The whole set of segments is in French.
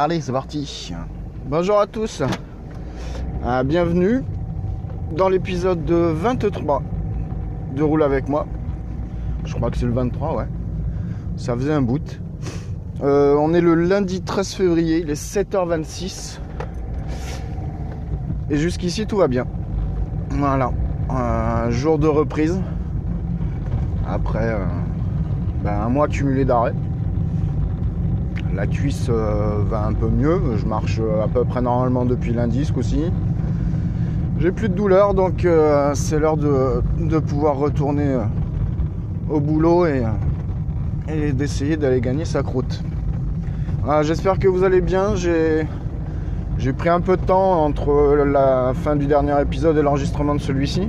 Allez, c'est parti. Bonjour à tous. Ah, bienvenue dans l'épisode 23 de Roule avec moi. Je crois que c'est le 23, ouais. Ça faisait un bout. Euh, on est le lundi 13 février, il est 7h26. Et jusqu'ici, tout va bien. Voilà. Un jour de reprise. Après euh, ben, un mois cumulé d'arrêt. La cuisse euh, va un peu mieux. Je marche euh, à peu près normalement depuis lundi ce coup-ci. J'ai plus de douleur donc euh, c'est l'heure de, pouvoir retourner au boulot et, et d'essayer d'aller gagner sa croûte. Voilà, J'espère que vous allez bien. J'ai pris un peu de temps entre la fin du dernier épisode et l'enregistrement de celui-ci.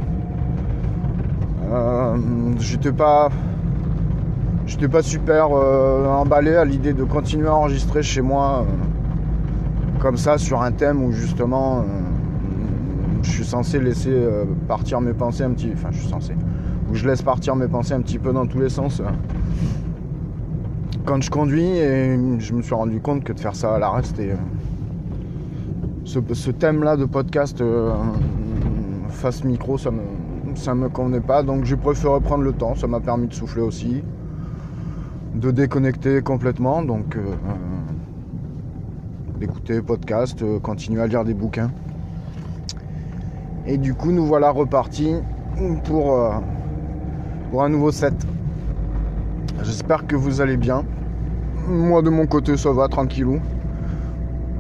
J'étais pas J'étais pas super euh, emballé à l'idée de continuer à enregistrer chez moi euh, comme ça sur un thème où justement euh, je suis censé laisser partir mes pensées un petit. Enfin, je suis censé. Où je laisse partir mes pensées un petit peu dans tous les sens. quand je conduis et je me suis rendu compte que de faire ça à l'arrêt c'était. ce, ce thème-là de podcast face micro, ça me, ça me convenait pas. Donc j'ai préféré prendre le temps. Ça m'a permis de souffler aussi de déconnecter complètement, donc euh, euh, d'écouter podcast, euh, continuer à lire des bouquins. Et du coup, nous voilà repartis pour, euh, pour un nouveau set. J'espère que vous allez bien. Moi, de mon côté, ça va, tranquillou.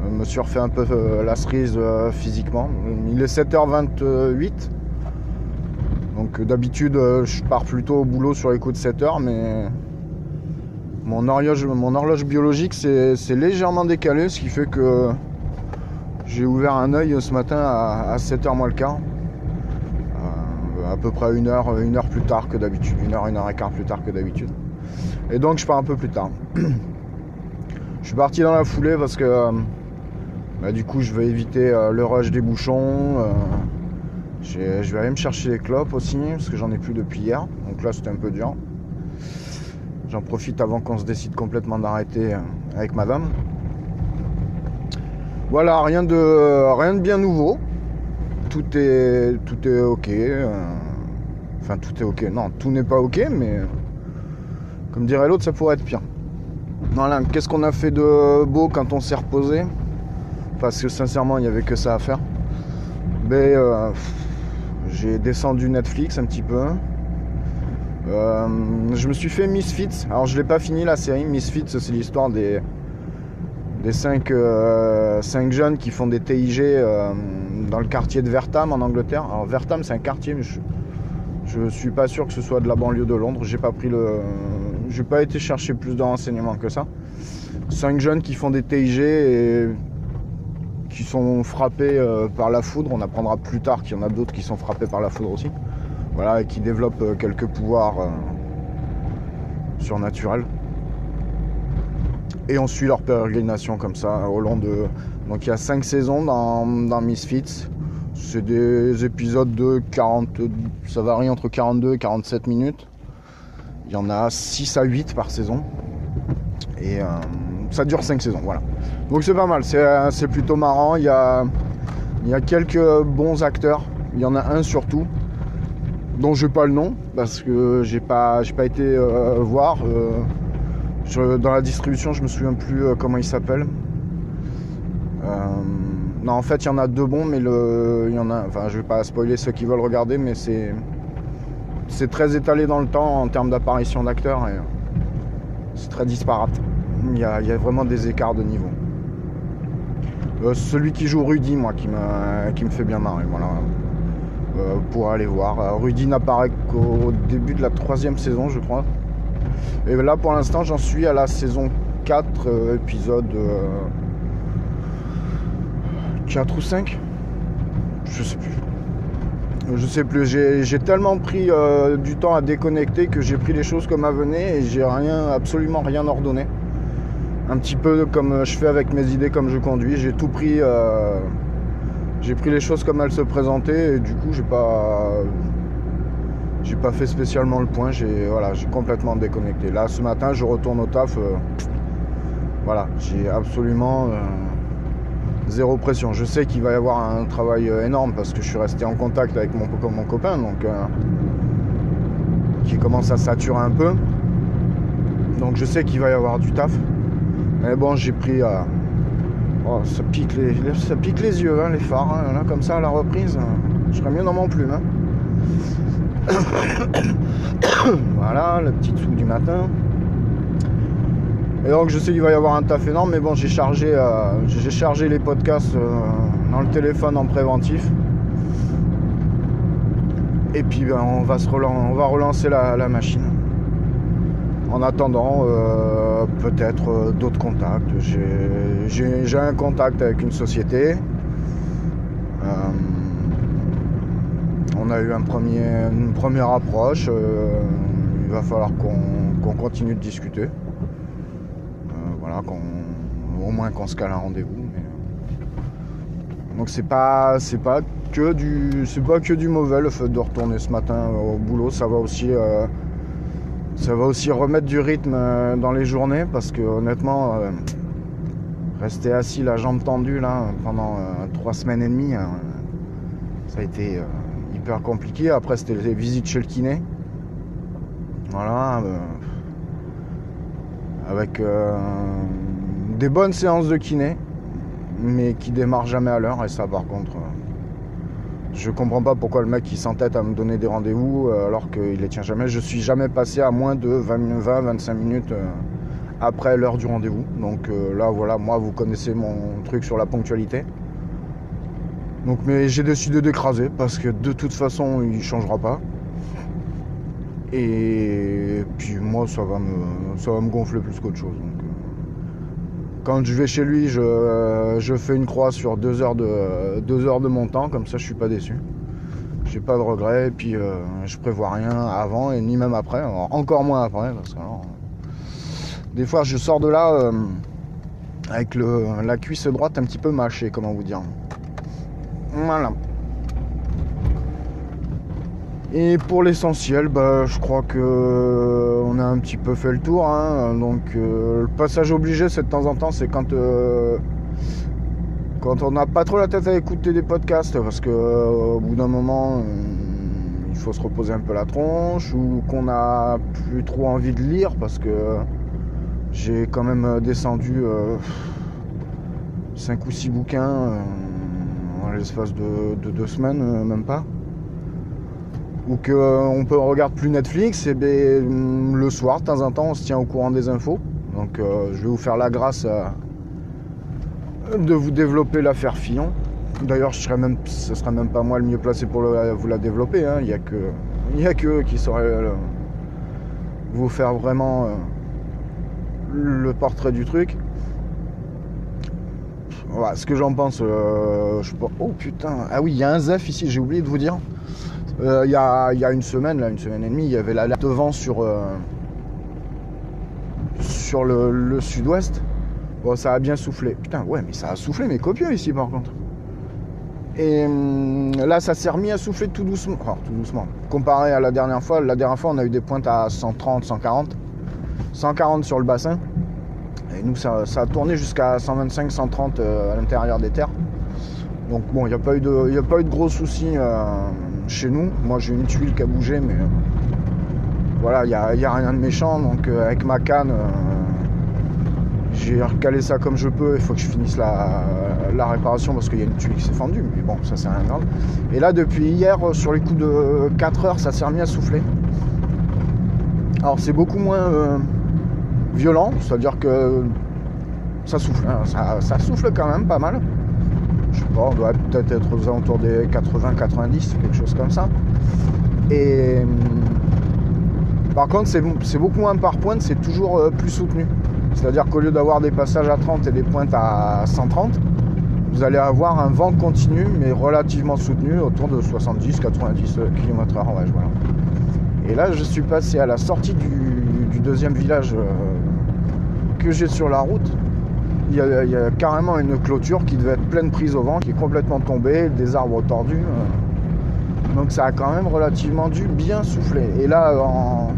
Je me suis refait un peu euh, la cerise euh, physiquement. Il est 7h28. Donc euh, d'habitude, euh, je pars plutôt au boulot sur les coups de 7h, mais mon horloge, biologique s'est s'est légèrement décalé, ce qui fait que j'ai ouvert un œil ce matin à, 7h moins le quart. Euh, à peu près une heure, une heure plus tard que d'habitude. Une heure, une heure et quart plus tard que d'habitude. Et donc je pars un peu plus tard. je suis parti dans la foulée parce que euh, bah, du coup je vais éviter euh, le rush des bouchons. euh, je vais aller me chercher les clopes aussi, parce que j'en ai plus depuis hier. Donc là c'était un peu dur. J'en profite avant qu'on se décide complètement d'arrêter euh, avec madame. Voilà, rien de, rien de bien nouveau. Tout est, tout est ok. euh, Enfin, tout est ok. Non, tout n'est pas ok, mais comme dirait l'autre, ça pourrait être pire. Voilà, qu'est-ce qu'on a fait de beau quand on s'est reposé? Parce que sincèrement, il n'y avait que ça à faire. Mais euh, j'ai descendu Netflix un petit peu. Euh, je me suis fait Misfits. Alors je l'ai pas fini la série. Misfits, c'est l'histoire des des cinq, euh, cinq jeunes qui font des TIG euh, dans le quartier de Vertham en Angleterre. Alors Vertham, c'est un quartier, mais je je suis pas sûr que ce soit de la banlieue de Londres. J'ai pas pris le, j'ai pas été chercher plus de renseignements que ça. Cinq jeunes qui font des TIG et qui sont frappés par la foudre. On apprendra plus tard qu'il y en a d'autres qui sont frappés par la foudre aussi. Voilà, et qui développent euh, quelques pouvoirs euh, surnaturels. Et on suit leur pérégrination comme ça au long de. Donc il y a 5 saisons dans, Misfits. C'est des épisodes de 40. Ça varie entre 42 et 47 minutes. Il y en a 6 à 8 par saison. Et euh, ça dure 5 saisons, voilà. Donc c'est pas mal, c'est euh, c'est plutôt marrant. Il y, a, il y a quelques bons acteurs. Il y en a un surtout, dont je n'ai pas le nom, parce que j'ai pas, pas été euh, voir. euh, dans la distribution, je me souviens plus euh, comment il s'appelle. Non, en fait, il y en a deux bons, mais le, il y en a. Enfin, je vais pas spoiler ceux qui veulent regarder, mais c'est, c'est très étalé dans le temps en termes d'apparition d'acteurs et c'est très disparate. Il y, a, il y a vraiment des écarts de niveau. Celui qui joue Rudy, moi, qui me, qui me fait bien marrer, voilà. Euh, pour aller voir. Euh, Rudy n'apparaît qu'au début de la troisième saison, je crois. Et là, pour l'instant, j'en suis à la saison 4, euh, épisode euh, 4 ou 5 Je sais plus. Je sais plus. J'ai tellement pris du temps à déconnecter que j'ai pris les choses comme elles venaient et j'ai rien, absolument rien ordonné. Un petit peu comme je fais avec mes idées, comme je conduis. J'ai tout pris. J'ai pris les choses comme elles se présentaient et du coup, j'ai pas. J'ai pas fait spécialement le point. J'ai voilà, j'ai complètement déconnecté. Là, ce matin, je retourne au taf. euh, voilà, j'ai absolument. euh, zéro pression. Je sais qu'il va y avoir un travail euh, énorme parce que je suis resté en contact avec mon, mon copain, donc qui commence à saturer un peu. Donc je sais qu'il va y avoir du taf. Mais bon, j'ai pris. Oh, ça, pique les, ça pique les yeux, hein, les phares. hein. Là, comme ça, à la reprise, euh, je serais mieux dans mon plume. hein. voilà, le petit sou du matin. Et donc je sais qu'il va y avoir un taf énorme, mais bon j'ai chargé, euh, chargé les podcasts euh, dans le téléphone en préventif. Et puis ben, on, va se relan- va relancer la, la machine. En attendant, euh, peut-être euh, d'autres contacts. J'ai- un contact avec une société. Euh, on a eu une première approche. il va falloir qu'on continue de discuter. Voilà, au moins qu'on se cale un rendez-vous. Donc c'est pas, pas que du, c'est pas que du mauvais le fait de retourner ce matin au boulot. Ça va aussi, ça va aussi remettre du rythme euh, dans les journées parce que honnêtement, euh, rester assis la jambe tendue là pendant euh, trois semaines et demie, euh, ça a été hyper compliqué. Après c'était les visites chez le kiné. Voilà. avec des bonnes séances de kiné, mais qui démarrent jamais à l'heure. Et ça, par contre, je comprends pas pourquoi le mec il s'entête à me donner des rendez-vous euh, alors qu'il les tient jamais. Je suis jamais passé à moins de 20-25 minutes euh, après l'heure du rendez-vous. Donc euh, là, voilà, moi, vous connaissez mon truc sur la ponctualité. Donc, mais j'ai décidé d'écraser parce que de toute façon, il changera pas. Et puis moi, ça va me, ça va me gonfler plus qu'autre chose. Quand je vais chez lui, je, je fais une croix sur deux heures, de, deux heures de mon temps, comme ça je suis pas déçu. J'ai pas de regrets, et puis euh, je prévois rien avant et ni même après, encore moins après, parce que alors, des fois je sors de là euh, avec le, la cuisse droite un petit peu mâchée, comment vous dire. Voilà. Et pour l'essentiel, bah, je crois que euh, on a un petit peu fait le tour. hein. Donc euh, le passage obligé, c'est de temps en temps, c'est quand euh, quand on n'a pas trop la tête à écouter des podcasts, parce que au bout d'un moment, il faut se reposer un peu la tronche, ou qu'on a plus trop envie de lire, parce que j'ai quand même descendu 5 ou 6 bouquins en l'espace de, de deux semaines, même pas ou qu'on peut regarde plus Netflix, et ben, le soir, de temps en temps, on se tient au courant des infos. Donc euh, je vais vous faire la grâce euh, de vous développer l'affaire Fillon. D'ailleurs, ce serait même pas moi le mieux placé pour vous la développer. hein. Il n'y a que, qui sauraient euh, vous faire vraiment euh, le portrait du truc. voilà, ce que j'en pense, euh, je. Oh putain, ah oui, il y a un ZEF ici, j'ai oublié de vous dire. Euh, Il y, a, une semaine, là, une semaine et demie, il y avait l'alerte de vent sur, euh, sur le, sud-ouest. Bon, ça a bien soufflé. Putain, ouais, mais ça a soufflé, mais copieux ici par contre. Et hum, là, ça s'est remis à souffler tout doucement. Enfin, tout doucement. Comparé à la dernière fois, la dernière fois, on a eu des pointes à 130, 140. 140 sur le bassin. Et nous, ça, a tourné jusqu'à 125, 130 euh, à l'intérieur des terres. Donc bon, il n'y a, pas eu de- a pas eu de gros soucis chez nous. Moi, j'ai une tuile qui a bougé, mais euh, voilà, il n'y a, y a rien de méchant. Donc euh, avec ma canne, euh, j'ai recalé ça comme je peux. Il faut que je finisse la, réparation parce qu'il y a une tuile qui s'est fendue. Mais bon, ça, c'est rien grave. Et là, depuis hier, sur les coups de 4 heures, ça s'est remis à souffler. Alors, c'est beaucoup moins violent, c'est-à-dire que ça souffle. hein. ça souffle quand même pas mal. Je sais pas, on doit peut-être être aux alentours des 80-90, quelque chose comme ça. Et hum, par contre, c'est beaucoup moins par pointe, c'est toujours euh, plus soutenu. C'est-à-dire qu'au lieu d'avoir des passages à 30 et des pointes à 130, vous allez avoir un vent continu mais relativement soutenu autour de 70-90 km/h. Ouais, voilà. Et là, je suis passé à la sortie du, du deuxième village euh, que j'ai sur la route. Il y, a, carrément une clôture qui devait être pleine prise au vent, qui est complètement tombée, des arbres tordus. euh. Donc ça a quand même relativement dû bien souffler. Et là, en,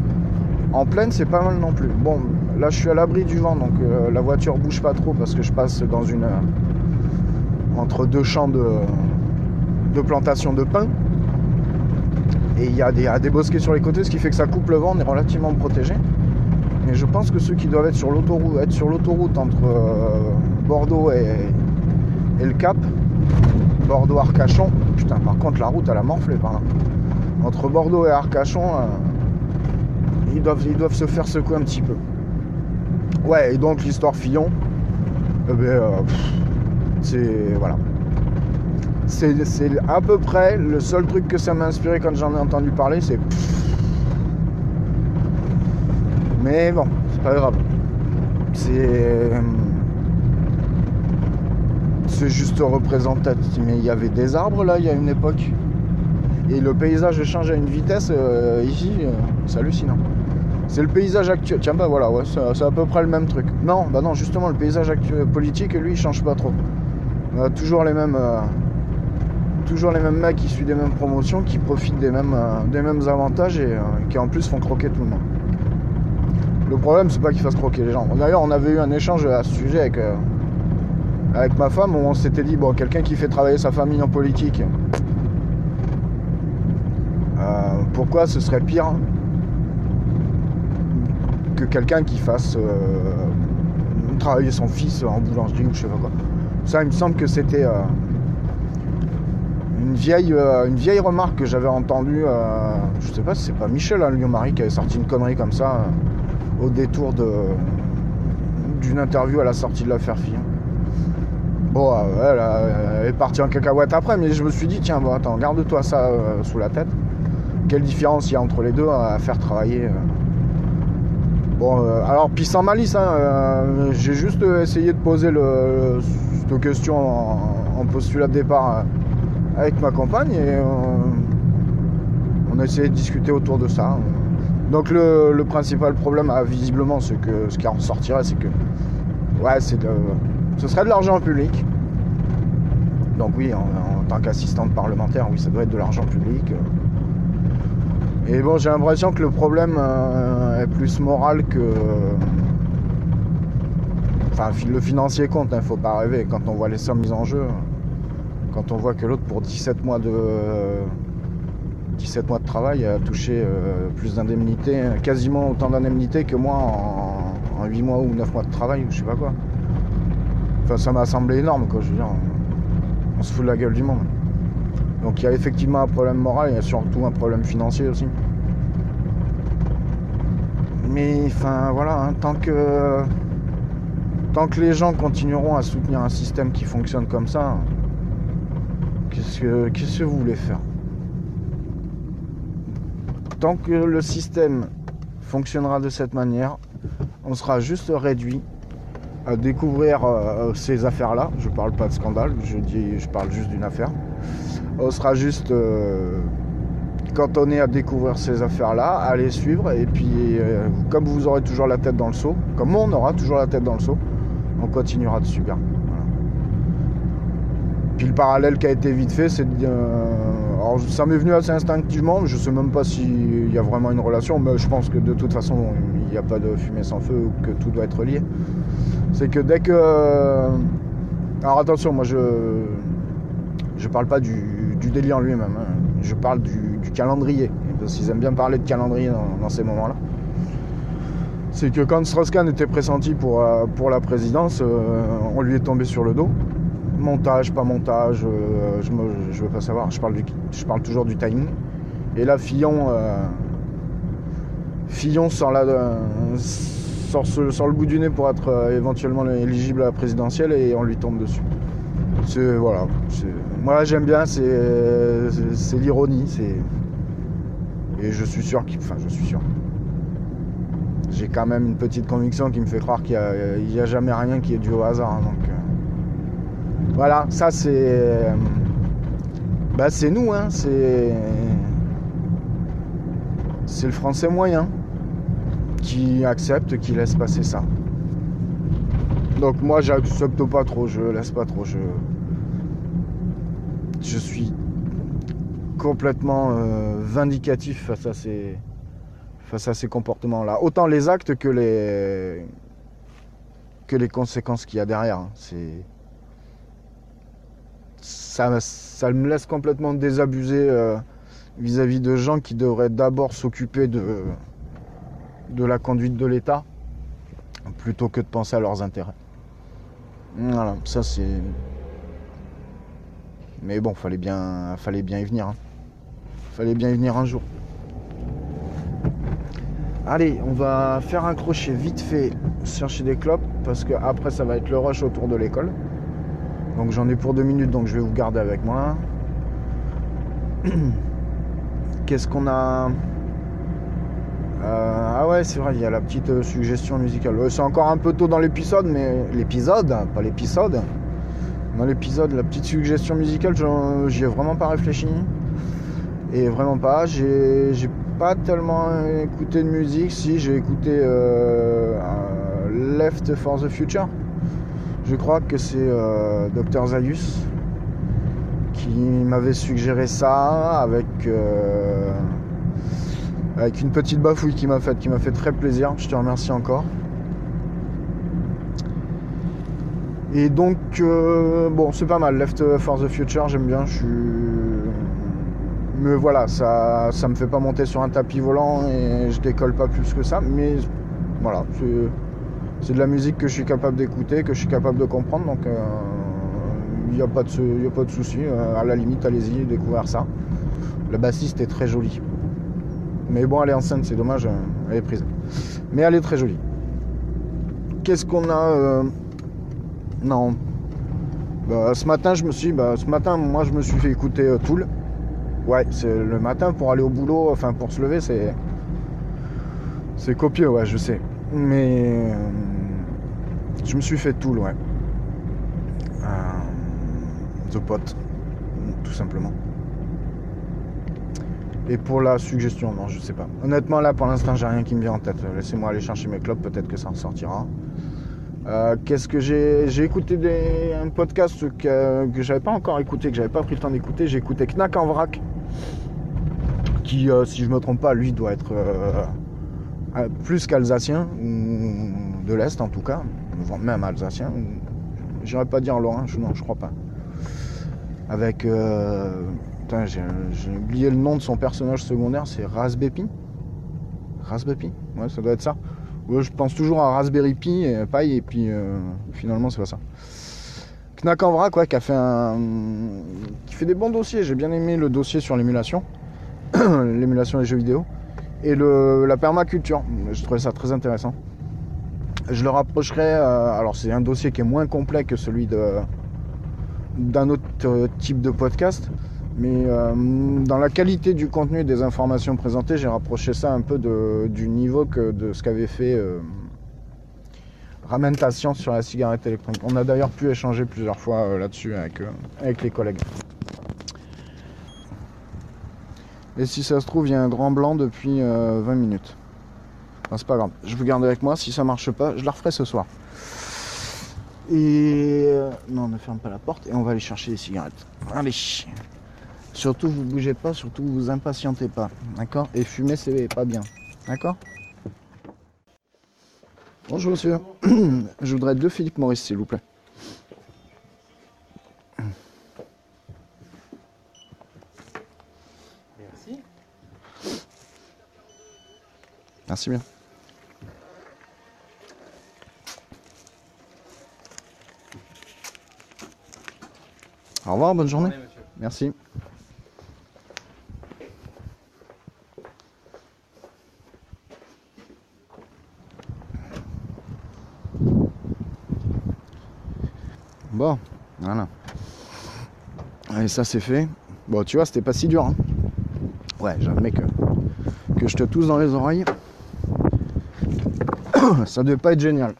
en pleine, c'est pas mal non plus. Bon, là, je suis à l'abri du vent, donc euh, la voiture bouge pas trop parce que je passe dans une euh, entre deux champs de, plantation de pin. Et il y, y a des bosquets sur les côtés, ce qui fait que ça coupe le vent, on est relativement protégé. Mais je pense que ceux qui doivent être sur l'autoroute, être sur l'autoroute entre euh, Bordeaux et, le Cap, Bordeaux-Arcachon, putain, par contre, la route, elle a morflé par là. Entre Bordeaux et Arcachon, euh, ils, doivent, ils doivent se faire secouer un petit peu. Ouais, et donc l'histoire Fillon, eh ben, euh, c'est. Voilà. C'est à peu près le seul truc que ça m'a inspiré quand j'en ai entendu parler, c'est. Mais bon, c'est pas grave. C'est. C'est juste représentatif. Mais il y avait des arbres là, il y a une époque. Et le paysage change à une vitesse euh, ici, euh, c'est hallucinant. C'est le paysage actuel. Tiens, bah voilà, ouais, c'est à peu près le même truc. Non, bah non, justement, le paysage actuel, politique, lui, il change pas trop. On a toujours les mêmes. euh, toujours les mêmes mecs issus des mêmes promotions qui profitent des mêmes, euh, des mêmes avantages et euh, qui en plus font croquer tout le monde. Le problème, c'est pas qu'ils fassent croquer les gens. D'ailleurs, on avait eu un échange à ce sujet avec, euh, ma femme où on s'était dit bon, quelqu'un qui fait travailler sa famille en politique, euh, pourquoi ce serait pire que quelqu'un qui fasse euh, travailler son fils en boulangerie ou je sais pas quoi. Ça, il me semble que c'était une, vieille, remarque que j'avais entendue. euh, je sais pas si c'est pas Michel hein, Lyon-Marie qui avait sorti une connerie comme ça au détour d'une interview à la sortie de l'affaire Fillon. Bon, euh, elle, est partie en cacahuète après, mais je me suis dit, tiens, bon, attends, garde-toi ça euh, sous la tête. Quelle différence il y a entre les deux à faire travailler euh. Bon, euh, alors, puis sans malice, hein, j'ai juste essayé de poser le, cette question en, postulat de départ avec ma compagne et on a essayé de discuter autour de ça. Donc, le, principal problème, ah, visiblement, c'est que ce qui en ressortirait, c'est que ouais, c'est ce serait de l'argent public. Donc, oui, en, tant qu'assistante parlementaire, oui, ça doit être de l'argent public. Et bon, j'ai l'impression que le problème euh, est plus moral que. Enfin, fi- le financier compte, il faut pas rêver. Quand on voit les sommes mises en jeu, quand on voit que l'autre, pour 17 mois de. 17 mois de travail, a touché euh, plus d'indemnités, quasiment autant d'indemnités que moi en, en 8 mois ou 9 mois de travail, ou je sais pas quoi. Enfin, ça m'a semblé énorme, quoi. Je veux dire, on, se fout de la gueule du monde. Donc il y a effectivement un problème moral, il y a surtout un problème financier aussi. Mais enfin voilà, hein, tant que tant que les gens continueront à soutenir un système qui fonctionne comme ça, qu'est-ce que qu'est-ce que vous voulez faire? Tant que le système fonctionnera de cette manière, on sera juste réduit à découvrir euh, ces affaires-là, je parle pas de scandale, je, dis, je parle juste d'une affaire, on sera juste euh, cantonné à découvrir ces affaires-là, à les suivre, et puis euh, comme vous aurez toujours la tête dans le seau, comme on aura toujours la tête dans le seau, on continuera de subir. Voilà. Puis le parallèle qui a été vite fait, c'est de, euh, alors ça m'est venu assez instinctivement, je sais même pas s'il y a vraiment une relation, mais je pense que de toute façon il n'y a pas de fumée sans feu, ou que tout doit être lié. C'est que dès que. euh, Alors attention, moi je. Je parle pas du, du délit en lui-même, hein. je parle du, calendrier. Parce qu'ils aiment bien parler de calendrier dans, dans ces moments-là. C'est que quand Strauss-Kahn était pressenti pour, euh, pour la présidence, euh, on lui est tombé sur le dos. Montage, pas montage, euh, je ne veux pas savoir, je parle, toujours du timing. Et là, Fillon, euh, Fillon euh, sort, le bout du nez pour être éventuellement éligible à la présidentielle et on lui tombe dessus. C'est voilà. Moi j'aime bien, c'est l'ironie, c'est et je suis sûr qu'il, enfin je suis sûr. J'ai quand même une petite conviction qui me fait croire qu'il n'y a, jamais rien qui est dû au hasard. hein, voilà, ça c'est bah c'est nous, hein, c'est c'est le français moyen qui accepte, qui laisse passer ça. Donc moi j'accepte pas trop, je laisse pas trop, je je suis complètement euh, vindicatif face à ces face à ces comportements là. Autant les actes que les que les conséquences qu'il y a derrière. hein. C'est ça, me laisse complètement désabusé euh, vis-à-vis de gens qui devraient d'abord s'occuper de de la conduite de l'État plutôt que de penser à leurs intérêts. Voilà, ça c'est. Mais bon, fallait bien, fallait bien y venir. hein. Fallait bien y venir un jour. Allez, on va faire un crochet vite fait, chercher des clopes, parce que après ça va être le rush autour de l'école. Donc j'en ai pour deux minutes, donc je vais vous garder avec moi. Qu'est-ce qu'on a? Euh, Ah ouais, c'est vrai, il y a la petite euh, suggestion musicale. Euh, C'est encore un peu tôt dans l'épisode, mais l'épisode, pas l'épisode. Dans l'épisode, la petite suggestion musicale, j'y ai vraiment pas réfléchi. Et vraiment pas. J'ai pas tellement écouté de musique. Si, j'ai écouté Left for the Future. Je crois que c'est euh, Dr Zayus qui m'avait suggéré ça avec, euh, avec une petite bafouille qui m'a fait, qui m'a fait très plaisir. Je te remercie encore. Et donc, euh, bon, c'est pas mal. Left for the Future, j'aime bien. Je suis. Mais voilà, ça, ça me fait pas monter sur un tapis volant et je décolle pas plus que ça. Mais voilà, c'est, c'est de la musique que je suis capable d'écouter, que je suis capable de comprendre. Donc, il n'y a pas de, y a de souci. Euh, à la limite, allez-y, découvrir ça. Le bassiste est très joli. Mais bon, elle est enceinte, c'est dommage, euh, elle est prise. Mais elle est très jolie. Qu'est-ce qu'on a euh, Non. Bah, ce matin, je me suis. Bah, ce matin, moi, je me suis fait écouter euh, Tool. Ouais, c'est le matin pour aller au boulot, enfin pour se lever, c'est. C'est copieux, ouais, je sais. Mais. Je me suis fait Tool, ouais. Euh, The Pot, tout simplement. Et pour la suggestion, non, je sais pas. Honnêtement, là, pour l'instant, j'ai rien qui me vient en tête. Laissez-moi aller chercher mes clopes, peut-être que ça ressortira. Euh, Qu'est-ce que j'ai J'ai écouté un podcast que, que j'avais pas encore écouté, que j'avais pas pris le temps d'écouter. J'ai écouté Knack en vrac, qui, euh, si je me trompe pas, lui doit être euh, plus qu'alsacien, ou de l'Est en tout cas, même alsacien. J'irais pas dire lorrain, je, non, je crois pas. Avec. euh, j'ai j'ai oublié le nom de son personnage secondaire, c'est Raspberry Raspberry Ouais, ça doit être ça. Ouais, je pense toujours à Raspberry Pi et paille et puis euh, finalement c'est pas ça. Knack en vrac, qui a fait un. qui fait des bons dossiers. J'ai bien aimé le dossier sur l'émulation. l'émulation des jeux vidéo. Et le, la permaculture. Je trouvais ça très intéressant. Je le rapprocherai. euh, alors c'est un dossier qui est moins complet que celui d'un autre euh, type de podcast. Mais euh, dans la qualité du contenu et des informations présentées, j'ai rapproché ça un peu du niveau que de ce qu'avait fait ramène ta science sur la cigarette électronique. On a d'ailleurs pu échanger plusieurs fois là-dessus avec, avec les collègues. Et si ça se trouve, il y a un grand blanc depuis euh, 20 minutes. Enfin, c'est pas grave. Je vous garde avec moi. Si ça marche pas, je la referai ce soir. Et euh, non, ne ferme pas la porte et on va aller chercher les cigarettes. Allez. Surtout, vous bougez pas, surtout, vous impatientez pas. D'accord? Et fumer, c'est pas bien. D'accord? Bonjour, monsieur. Je voudrais deux Philippe Maurice, s'il vous plaît. Merci. Merci bien. Au revoir, bonne journée. Bonne. Merci. Bon, voilà. Et ça c'est fait. Bon, tu vois, c'était pas si dur. hein. Ouais, j'admets que, que je te tousse dans les oreilles. ça devait pas être génial.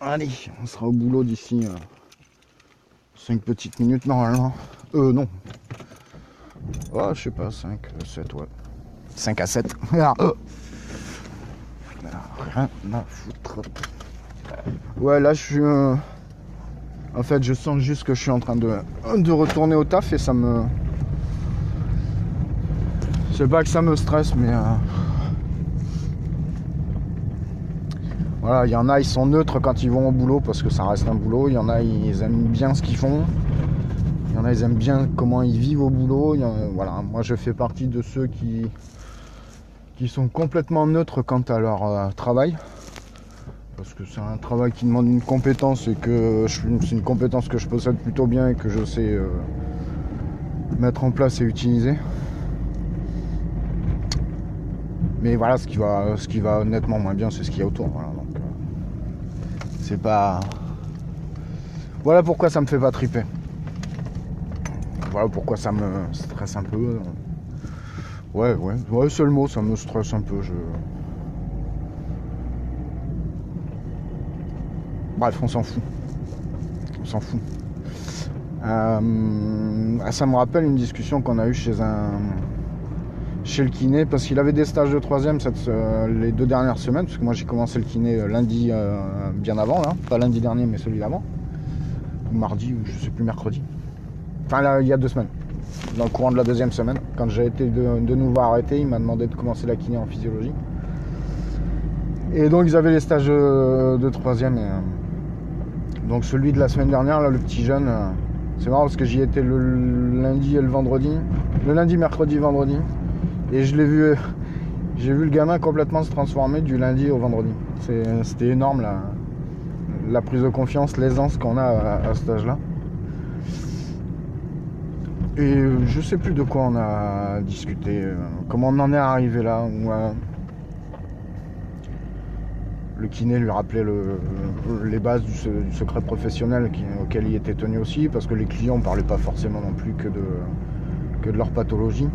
Allez, on sera au boulot d'ici 5 petites minutes normalement. Euh, non. Oh, je sais pas, 5, 7, ouais. 5 à 7. Ah, euh. Ah, Rien à foutre. Ouais, là, je suis. euh, En fait, je sens juste que je suis en train de, de retourner au taf et ça me. C'est pas que ça me stresse, mais. euh, Il y en a, ils sont neutres quand ils vont au boulot parce que ça reste un boulot. Il y en a, ils aiment bien ce qu'ils font. Il y en a, ils aiment bien comment ils vivent au boulot. Voilà, moi, je fais partie de ceux qui, qui sont complètement neutres quant à leur euh, travail. Parce que c'est un travail qui demande une compétence et que c'est une compétence que je possède plutôt bien et que je sais euh, mettre en place et utiliser. Mais voilà, ce qui va, ce qui va nettement moins bien, c'est ce qu'il y a autour. C'est pas. Voilà pourquoi ça me fait pas triper. Voilà pourquoi ça me stresse un peu. Ouais, ouais, ouais, c'est le mot, ça me stresse un peu. Je... Bref, on s'en fout. On s'en fout. Euh, ah, ça me rappelle une discussion qu'on a eue chez un chez le kiné parce qu'il avait des stages de troisième cette, euh, les deux dernières semaines parce que moi j'ai commencé le kiné euh, lundi euh, bien avant pas lundi dernier mais celui d'avant. Ou mardi ou je sais plus mercredi. Enfin il y a deux semaines. Dans le courant de la deuxième semaine. Quand j'ai été de, nouveau arrêté il m'a demandé de commencer la kiné en physiologie. Et donc ils avaient les stages de, troisième et, donc celui de la semaine dernière là le petit jeune c'est marrant parce que j'y étais le lundi et le vendredi. Le lundi mercredi vendredi et je l'ai vu, j'ai vu le gamin complètement se transformer du lundi au vendredi. C'était énorme la, prise de confiance, l'aisance qu'on a à, cet âge-là. Et je sais plus de quoi on a discuté, euh, comment on en est arrivé là. où, euh, le kiné lui rappelait le- les bases du, se- du secret professionnel auquel il était tenu aussi, parce que les clients ne parlaient pas forcément non plus que de leur pathologie.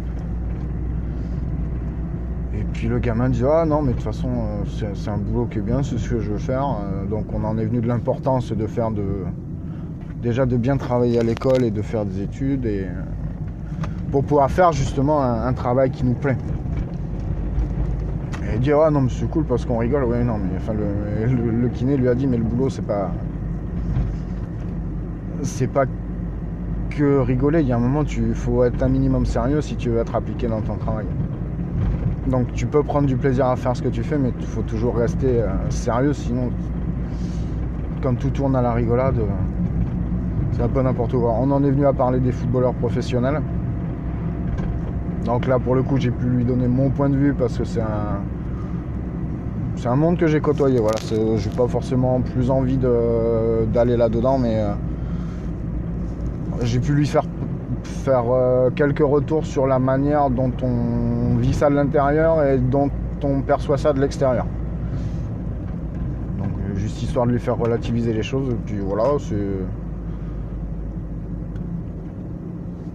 Et puis le gamin disait Ah non, mais de toute façon, euh, c'est un boulot qui est bien, c'est ce que je veux faire. Euh, Donc on en est venu de l'importance de faire de. Déjà de bien travailler à l'école et de faire des études et. euh, pour pouvoir faire justement un, travail qui nous plaît. Et dit Ah non, mais c'est cool parce qu'on rigole. Ouais, non, mais enfin, le, le- le kiné lui a dit Mais le boulot, c'est pas. C'est pas que rigoler. Il y a un moment, il faut être un minimum sérieux si tu veux être appliqué dans ton travail. Donc tu peux prendre du plaisir à faire ce que tu fais, mais il faut toujours rester euh, sérieux, sinon quand tout tourne à la rigolade, euh, c'est un peu n'importe quoi. On en est venu à parler des footballeurs professionnels. Donc là pour le coup j'ai pu lui donner mon point de vue parce que c'est un. C'est un monde que j'ai côtoyé, voilà. J'ai pas forcément plus envie d'aller là-dedans, mais euh, j'ai pu lui faire faire euh, quelques retours sur la manière dont on vit ça de l'intérieur et dont on perçoit ça de l'extérieur. Donc euh, juste histoire de lui faire relativiser les choses, et puis voilà, c'est.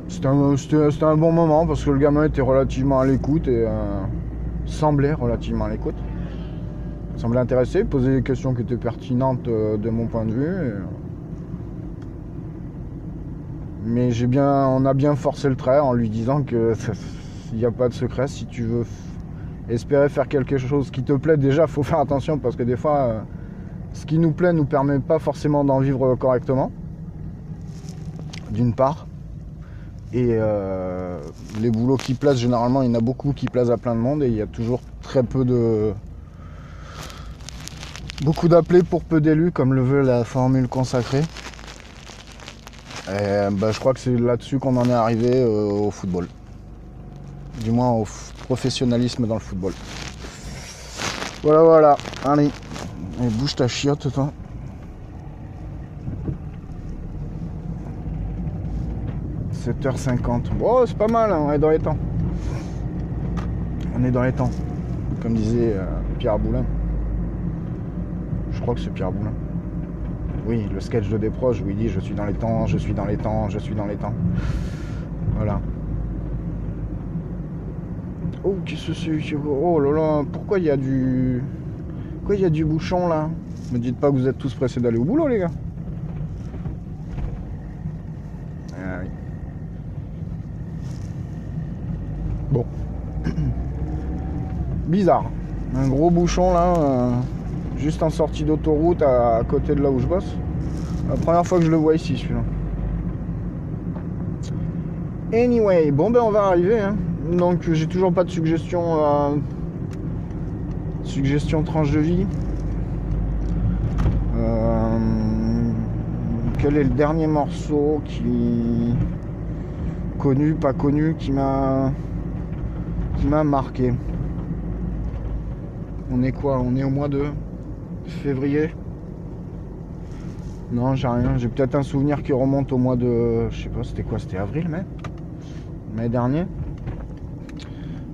C'était un, un bon moment parce que le gamin était relativement à l'écoute et euh, semblait relativement à l'écoute. semblait intéressé, posait des questions qui étaient pertinentes de mon point de vue. Mais j'ai bien, on a bien forcé le trait en lui disant que il n'y a pas de secret. Si tu veux espérer faire quelque chose qui te plaît, déjà, faut faire attention parce que des fois, euh, ce qui nous plaît nous permet pas forcément d'en vivre correctement. D'une part. Et euh, les boulots qui plaisent, généralement, il y en a beaucoup qui plaisent à plein de monde et il y a toujours très peu de. Beaucoup d'appelés pour peu d'élus, comme le veut la formule consacrée. Et, bah, je crois que c'est là-dessus qu'on en est arrivé euh, au football. Du moins au professionnalisme dans le football. Voilà, voilà. Allez. Bouge ta chiotte, toi. « 7h50. Oh, c'est pas mal, hein, on est dans les temps. On est dans les temps. Comme disait euh, Pierre Boulin. Je crois que c'est Pierre Boulin. Oui, le sketch de Desproges où il dit Je suis dans les temps, je suis dans les temps, je suis dans les temps. Voilà. Oh, qu'est-ce que c'est Oh là là, pourquoi il y a du. Pourquoi il y a du bouchon là? Me dites pas que vous êtes tous pressés d'aller au boulot, les gars. Ah. Bon. Bizarre. Un gros bouchon là, euh, juste en sortie d'autoroute à, côté de là où je bosse. La première fois que je le vois ici celui-là. Anyway, bon ben on va arriver. hein. Donc j'ai toujours pas de suggestion. euh, suggestion tranche de vie. Euh, quel est le dernier morceau qui connu, pas connu, qui m'a qui m'a marqué? On est quoi? On est au mois de février Non, j'ai rien. J'ai peut-être un souvenir qui remonte au mois de. Je sais pas, c'était quoi C'était avril, mai? Mai dernier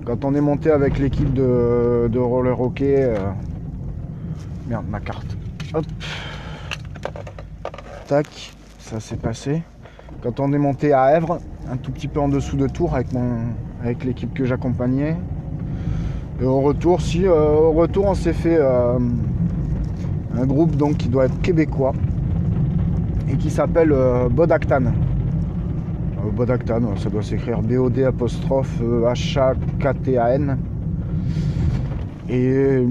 Quand on est monté avec l'équipe de, roller hockey. euh, Merde, ma carte. Hop. Tac, ça s'est passé. Quand on est monté à Èvres, un tout petit peu en dessous de Tours avec mon avec l'équipe que j'accompagnais. Et au retour, si euh, au retour on s'est fait euh, un groupe donc qui doit être québécois et qui s'appelle euh, Bodactan. Euh, Bodactan, ouais, ça doit s'écrire B-O-D apostrophe euh, H-A-K-T-A-N. Et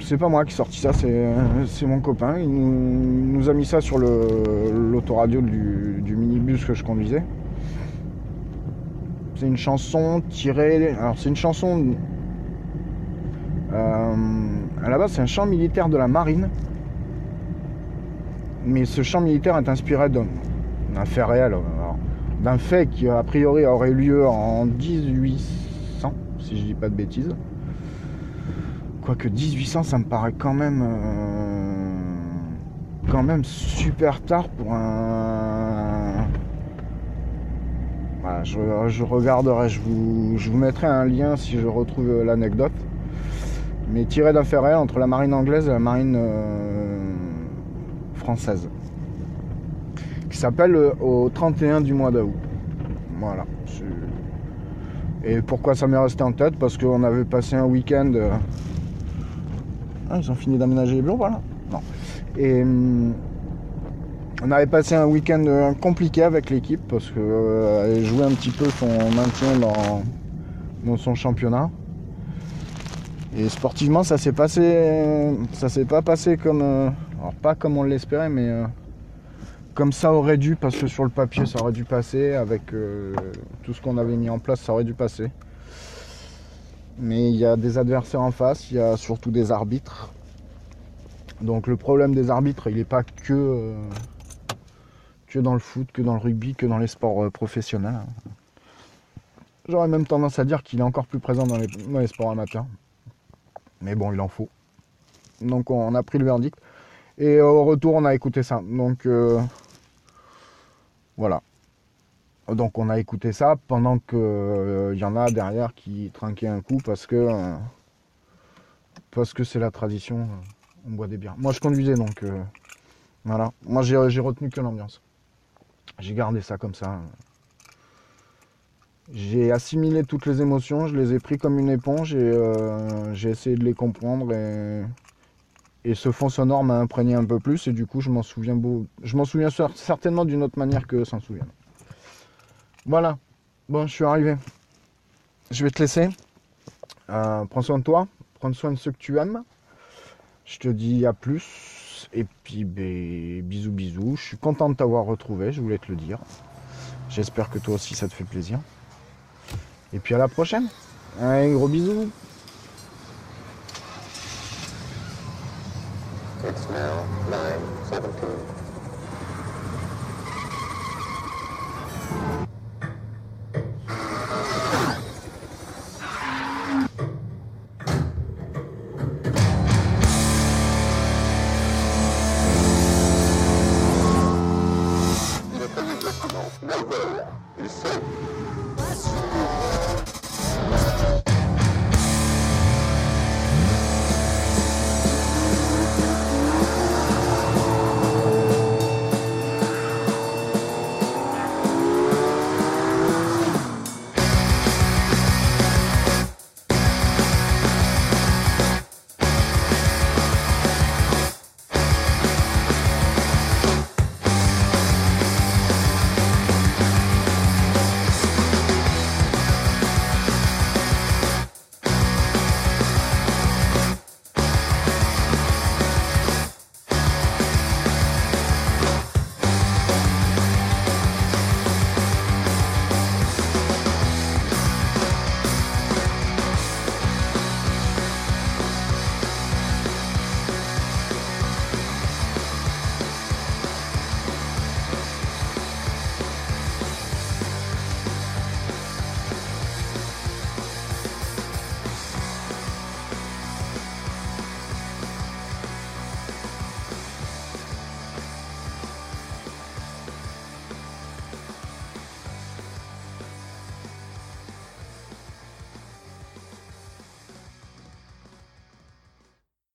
c'est pas moi qui sorti ça, c'est c'est mon copain. Il nous, a mis ça sur l'autoradio du, du minibus que je conduisais. C'est une chanson tirée. Alors, c'est une chanson. euh, à la base, c'est un chant militaire de la marine. Mais ce chant militaire est inspiré d'un fait réel, d'un fait qui a priori aurait eu lieu en 1800, si je dis pas de bêtises. Quoique 1800, ça me paraît quand même. euh, quand même super tard pour un. Voilà, je, je regarderai, je vous, je vous mettrai un lien si je retrouve l'anecdote. Mais tiré réel entre la marine anglaise et la marine euh, française. Qui s'appelle euh, au 31 du mois d'août. Voilà. Et pourquoi ça m'est resté en tête? Parce qu'on avait passé un week-end. euh, Ah, ils ont fini d'aménager les bureaux, voilà. Non. Et. hum, on avait passé un week-end compliqué avec l'équipe parce qu'elle jouait un petit peu son maintien dans son championnat. Et sportivement, ça s'est passé, ça s'est pas passé comme, euh, alors pas comme on l'espérait, mais euh, comme ça aurait dû, parce que sur le papier, ça aurait dû passer avec euh, tout ce qu'on avait mis en place, ça aurait dû passer. Mais il y a des adversaires en face, il y a surtout des arbitres. Donc le problème des arbitres, il n'est pas que que dans le foot, que dans le rugby, que dans les sports professionnels. J'aurais même tendance à dire qu'il est encore plus présent dans les, dans les sports amateurs. Mais bon, il en faut. Donc on a pris le verdict. Et au retour, on a écouté ça. Donc euh, voilà. Donc on a écouté ça pendant que il y en a derrière qui trinquaient un coup parce que euh, parce que c'est la tradition. euh, on boit des bières. Moi, je conduisais donc euh, voilà. Moi, j'ai retenu que l'ambiance. J'ai gardé ça comme ça. J'ai assimilé toutes les émotions, je les ai pris comme une éponge et euh, j'ai essayé de les comprendre et, Et ce fond sonore m'a imprégné un peu plus et du coup je m'en souviens beau... je m'en souviens certainement d'une autre manière que s'en souviennent. Voilà. Bon, je suis arrivé. Je vais te laisser. Euh, prends soin de toi. Prends soin de ceux que tu aimes. Je te dis à plus. Et puis ben, bisous bisous. Je suis content de t'avoir retrouvé, je voulais te le dire. J'espère que toi aussi ça te fait plaisir. Et puis à la prochaine. Un gros bisous.